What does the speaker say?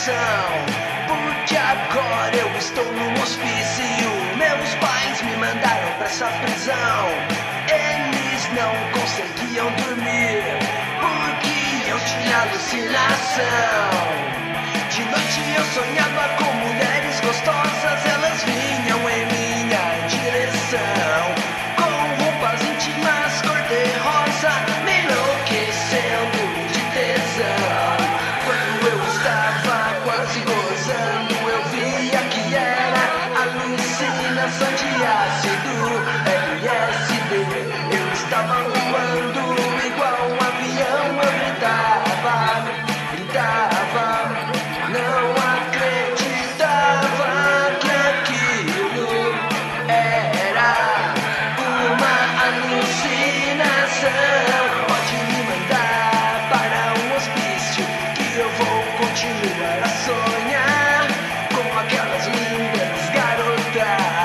coração. Porque agora eu estou no hospício. Meus pais me mandaram pra essa prisão. Eles não conseguiam dormir. Porque eu tinha alucinação. De noite eu sonhava com mulheres gostosas. estava quase gozando, eu via que era alucinação de ácido. era sonhar com aquelas lindas garotas.